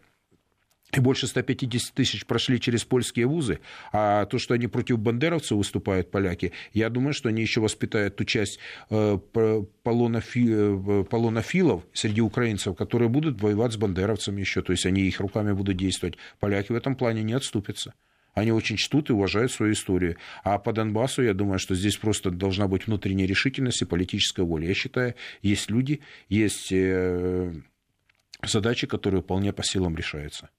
Speaker 3: и больше 150 тысяч прошли через польские вузы, а то, что они против бандеровцев выступают, поляки, я думаю, что они еще воспитают ту часть э, полонофи, э, полонофилов среди украинцев, которые будут воевать с бандеровцами еще, то есть они их руками будут действовать. Поляки в этом плане не отступятся. Они очень чтут и уважают свою историю. А по Донбассу, я думаю, что здесь просто должна быть внутренняя решительность и политическая воля. Я считаю, есть люди, есть э, задачи, которые вполне по силам решаются.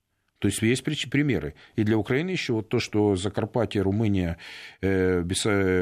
Speaker 3: То есть есть примеры. И для Украины еще вот то, что Закарпатье, Румыния, э,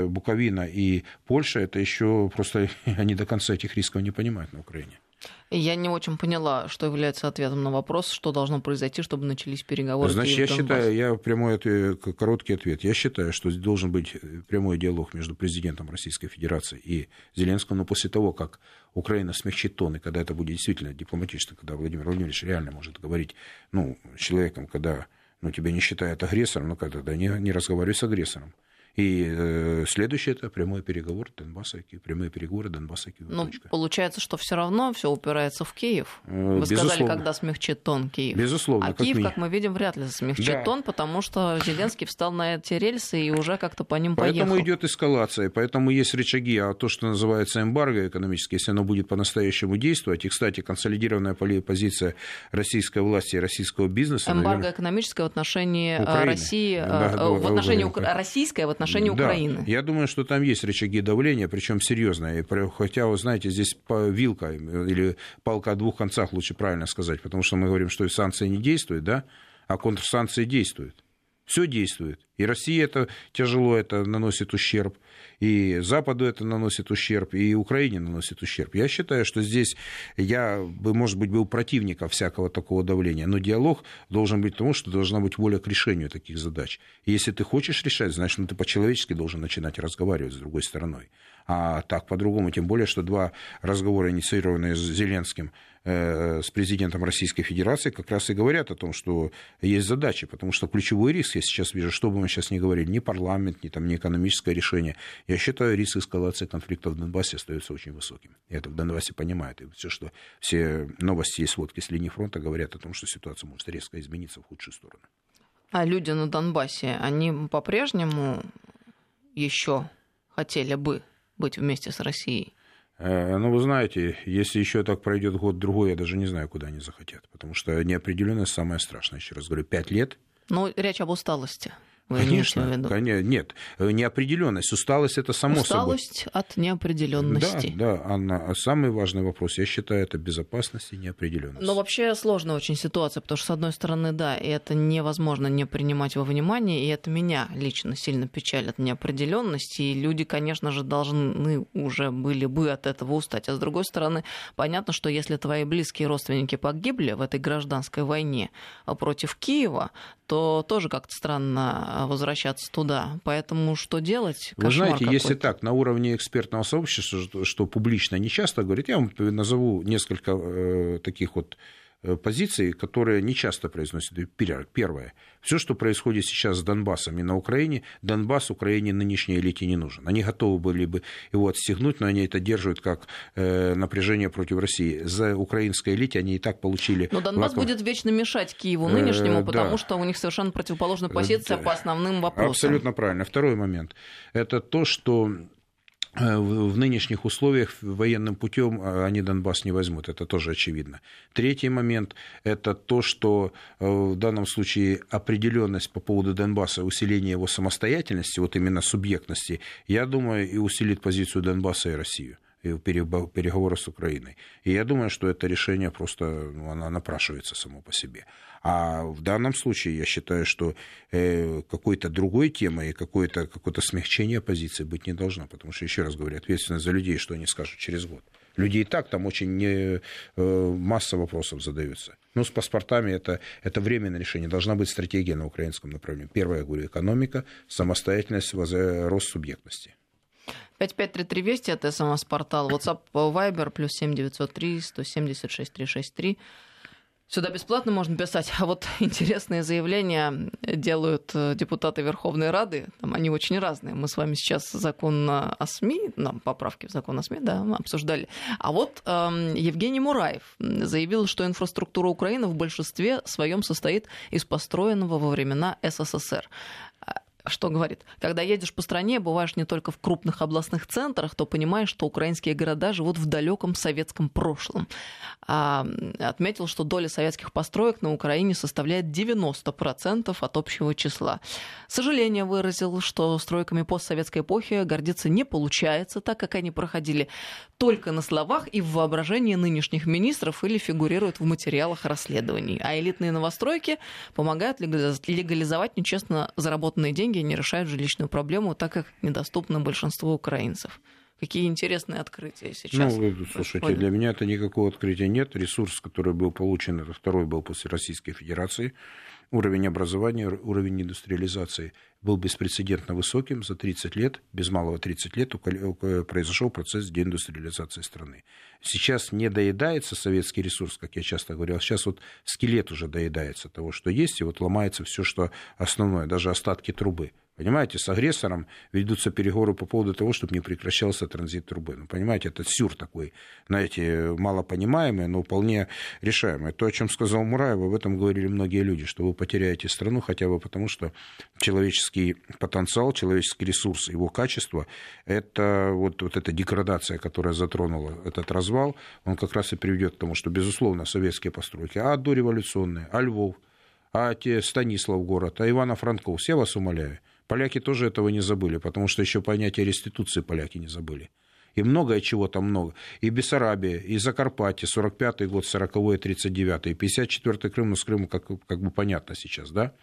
Speaker 3: Буковина и Польша, это еще просто (laughs) они до конца этих рисков не понимают на Украине.
Speaker 2: Я не очень поняла, что является ответом на вопрос, что должно произойти, чтобы начались переговоры.
Speaker 3: Значит, я считаю, я прямой ответ, короткий ответ. Я считаю, что должен быть прямой диалог между президентом Российской Федерации и Зеленским, но после того, как Украина смягчит тон, и когда это будет действительно дипломатично, когда Владимир Владимирович реально может говорить ну, с человеком, когда ну, тебя не считают агрессором, ну, когда не, не разговаривай с агрессором. И э, следующее это прямой переговор Донбасса и прямые переговоры Донбасса и
Speaker 2: Ну, получается, что все равно все упирается в Киев. Э, Вы Безусловно. сказали, когда смягчит тон Киев.
Speaker 3: Безусловно.
Speaker 2: А Киев, как мы видим, вряд ли смягчит да. тон, потому что Зеленский встал на эти рельсы и уже как-то по ним
Speaker 3: поэтому
Speaker 2: поехал.
Speaker 3: Поэтому идет эскалация, поэтому есть рычаги, а то, что называется эмбарго экономическое, если оно будет по-настоящему действовать, и, кстати, консолидированная позиция российской власти и российского бизнеса...
Speaker 2: Эмбарго наверное... экономическое в отношении э, Украины. России, да, э, в отношении да, российское в отношении да, Украины.
Speaker 3: Я думаю, что там есть рычаги давления, причем серьезные. Хотя, вы знаете, здесь вилка или палка о двух концах, лучше правильно сказать, потому что мы говорим, что санкции не действуют, да, а контрсанкции действуют. Все действует. И России это тяжело, это наносит ущерб, и Западу это наносит ущерб, и Украине наносит ущерб. Я считаю, что здесь я бы, может быть, был противником всякого такого давления, но диалог должен быть тому, что должна быть воля к решению таких задач. И если ты хочешь решать, значит, ну, ты по-человечески должен начинать разговаривать с другой стороной. А так по-другому, тем более, что два разговора, инициированные с Зеленским, с президентом Российской Федерации как раз и говорят о том, что есть задачи, потому что ключевой риск, я сейчас вижу, что бы мы сейчас ни говорили, ни парламент, ни, там, ни экономическое решение, я считаю, риск эскалации конфликта в Донбассе остается очень высоким. И это в Донбассе понимают. И все, что все новости и сводки с линии фронта говорят о том, что ситуация может резко измениться в худшую сторону.
Speaker 2: А люди на Донбассе, они по-прежнему еще хотели бы быть вместе с Россией?
Speaker 3: Э, ну, вы знаете, если еще так пройдет год-другой, я даже не знаю, куда они захотят. Потому что неопределенность самое страшное. Еще раз говорю, пять лет.
Speaker 2: Ну, речь об усталости.
Speaker 3: Вы конечно, конечно, нет, неопределенность, усталость это само
Speaker 2: усталость
Speaker 3: собой.
Speaker 2: от неопределенности.
Speaker 3: Да, да, Анна, самый важный вопрос, я считаю, это безопасность и неопределенность.
Speaker 2: Но вообще сложная очень ситуация, потому что с одной стороны, да, и это невозможно не принимать во внимание, и это меня лично сильно печалит неопределенность, и люди, конечно же, должны уже были бы от этого устать. А с другой стороны, понятно, что если твои близкие родственники погибли в этой гражданской войне против Киева, то тоже как-то странно возвращаться туда. Поэтому что делать?
Speaker 3: Кошмар Вы знаете, если так, на уровне экспертного сообщества, что, что публично не часто говорит, я вам назову несколько э, таких вот позиции, которые не часто произносят. Первое. Все, что происходит сейчас с Донбассом и на Украине, Донбасс Украине нынешней элите не нужен. Они готовы были бы его отстегнуть, но они это держат как э, напряжение против России. За украинской элите они и так получили...
Speaker 2: Но Донбасс лаком... будет вечно мешать Киеву нынешнему, э, потому да. что у них совершенно противоположная позиция да. по основным вопросам.
Speaker 3: Абсолютно правильно. Второй момент. Это то, что Э, в нынешних условиях военным путем э, они Донбасс не возьмут, это тоже очевидно. Третий момент – это то, что э, в данном случае определенность по поводу Донбасса, усиление его самостоятельности, вот именно субъектности, я думаю, и усилит позицию Донбасса и Россию и переговоры с Украиной. И я думаю, что это решение просто ну, оно напрашивается само по себе. А в данном случае я считаю, что э, какой-то другой темы и какое-то какое смягчение позиции быть не должно. Потому что, еще раз говорю, ответственность за людей, что они скажут через год. Люди и так там очень не, э, масса вопросов задаются. Ну, с паспортами это, это временное решение. Должна быть стратегия на украинском направлении. Первое, я говорю, экономика, самостоятельность, рост субъектности.
Speaker 2: 5533 Вести, это СМС-портал. WhatsApp, Viber, плюс 7903 176 363. Сюда бесплатно можно писать. А вот (laughs) интересные заявления делают э, депутаты Верховной Рады. Там они очень разные. Мы с вами сейчас закон о СМИ, нам поправки в закон о СМИ, да, обсуждали. А вот э, Евгений Мураев заявил, что инфраструктура Украины в большинстве своем состоит из построенного во времена СССР что говорит, когда едешь по стране, бываешь не только в крупных областных центрах, то понимаешь, что украинские города живут в далеком советском прошлом. А, отметил, что доля советских построек на Украине составляет 90% от общего числа. Сожаление выразил, что стройками постсоветской эпохи гордиться не получается, так как они проходили только на словах и в воображении нынешних министров или фигурируют в материалах расследований. А элитные новостройки помогают легализовать нечестно заработанные деньги деньги не решают жилищную проблему, так как недоступны большинству украинцев. Какие интересные открытия сейчас.
Speaker 3: Ну, слушайте, происходят. для меня это никакого открытия нет. Ресурс, который был получен, это второй был после Российской Федерации. Уровень образования, уровень индустриализации был беспрецедентно высоким. За 30 лет, без малого 30 лет, произошел процесс деиндустриализации страны. Сейчас не доедается советский ресурс, как я часто говорил, сейчас вот скелет уже доедается того, что есть, и вот ломается все, что основное, даже остатки трубы. Понимаете, с агрессором ведутся переговоры по поводу того, чтобы не прекращался транзит трубы. Ну, понимаете, это сюр такой, знаете, малопонимаемый, но вполне решаемый. То, о чем сказал Мураев, об этом говорили многие люди, что вы потеряете страну хотя бы потому, что человеческий потенциал, человеческий ресурс, его качество, это вот, вот эта деградация, которая затронула этот развал, он как раз и приведет к тому, что, безусловно, советские постройки, а дореволюционные, а Львов, а те Станислав город, а Ивано-Франковск, я вас умоляю, Поляки тоже этого не забыли, потому что еще понятие реституции поляки не забыли. И многое чего там много. И Бессарабия, и Закарпатье, 45-й год, 40-й, 39-й, и 54-й Крым, ну, с Крымом как, как бы понятно сейчас, да?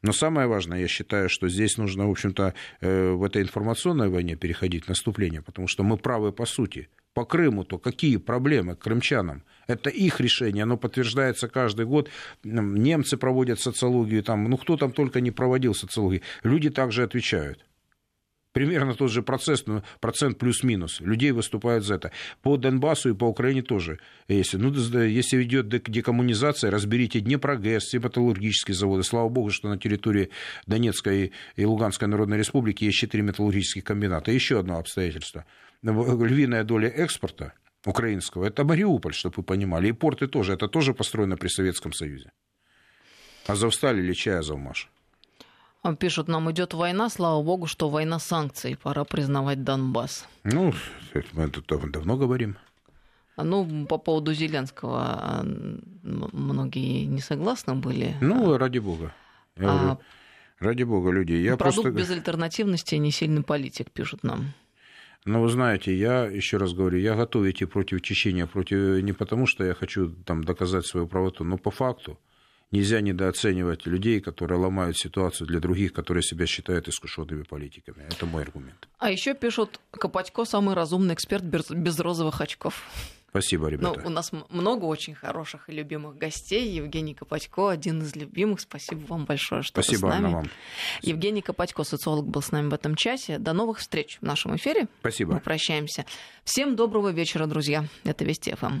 Speaker 3: Но самое важное, я считаю, что здесь нужно, в общем-то, э, в этой информационной войне переходить в наступление, потому что мы правы по сути. По Крыму, то какие проблемы крымчанам? Это их решение, оно подтверждается каждый год. Немцы проводят социологию, там, ну кто там только не проводил социологию. Люди также отвечают примерно тот же процесс, ну, процент плюс-минус. Людей выступают за это. По Донбассу и по Украине тоже. Если, ну, если идет декоммунизация, разберите Днепрогэс, все металлургические заводы. Слава богу, что на территории Донецкой и Луганской Народной Республики есть четыре металлургических комбината. Еще одно обстоятельство. Львиная доля экспорта украинского – это Мариуполь, чтобы вы понимали. И порты тоже. Это тоже построено при Советском Союзе. Азовсталь или чай Азовмаш.
Speaker 2: Пишут, нам идет война, слава богу, что война санкций, пора признавать Донбасс.
Speaker 3: Ну, мы это давно говорим.
Speaker 2: Ну, по поводу Зеленского а, многие не согласны были.
Speaker 3: Ну, ради бога. Я а... говорю, ради бога, люди. Я
Speaker 2: Продукт
Speaker 3: просто...
Speaker 2: без альтернативности не сильный политик, пишут нам.
Speaker 3: Ну, вы знаете, я еще раз говорю, я готов идти против Чечения, против не потому, что я хочу там доказать свою правоту, но по факту нельзя недооценивать людей, которые ломают ситуацию для других, которые себя считают искушенными политиками. Это мой аргумент.
Speaker 2: А еще пишут, Копатько самый разумный эксперт без розовых очков.
Speaker 3: Спасибо, ребята.
Speaker 2: Ну, у нас много очень хороших и любимых гостей. Евгений Копатько, один из любимых. Спасибо вам большое, что
Speaker 3: Спасибо,
Speaker 2: вы с нами.
Speaker 3: вам.
Speaker 2: Евгений Копатько, социолог, был с нами в этом часе. До новых встреч в нашем эфире.
Speaker 3: Спасибо.
Speaker 2: Мы прощаемся. Всем доброго вечера, друзья. Это Вести ФМ.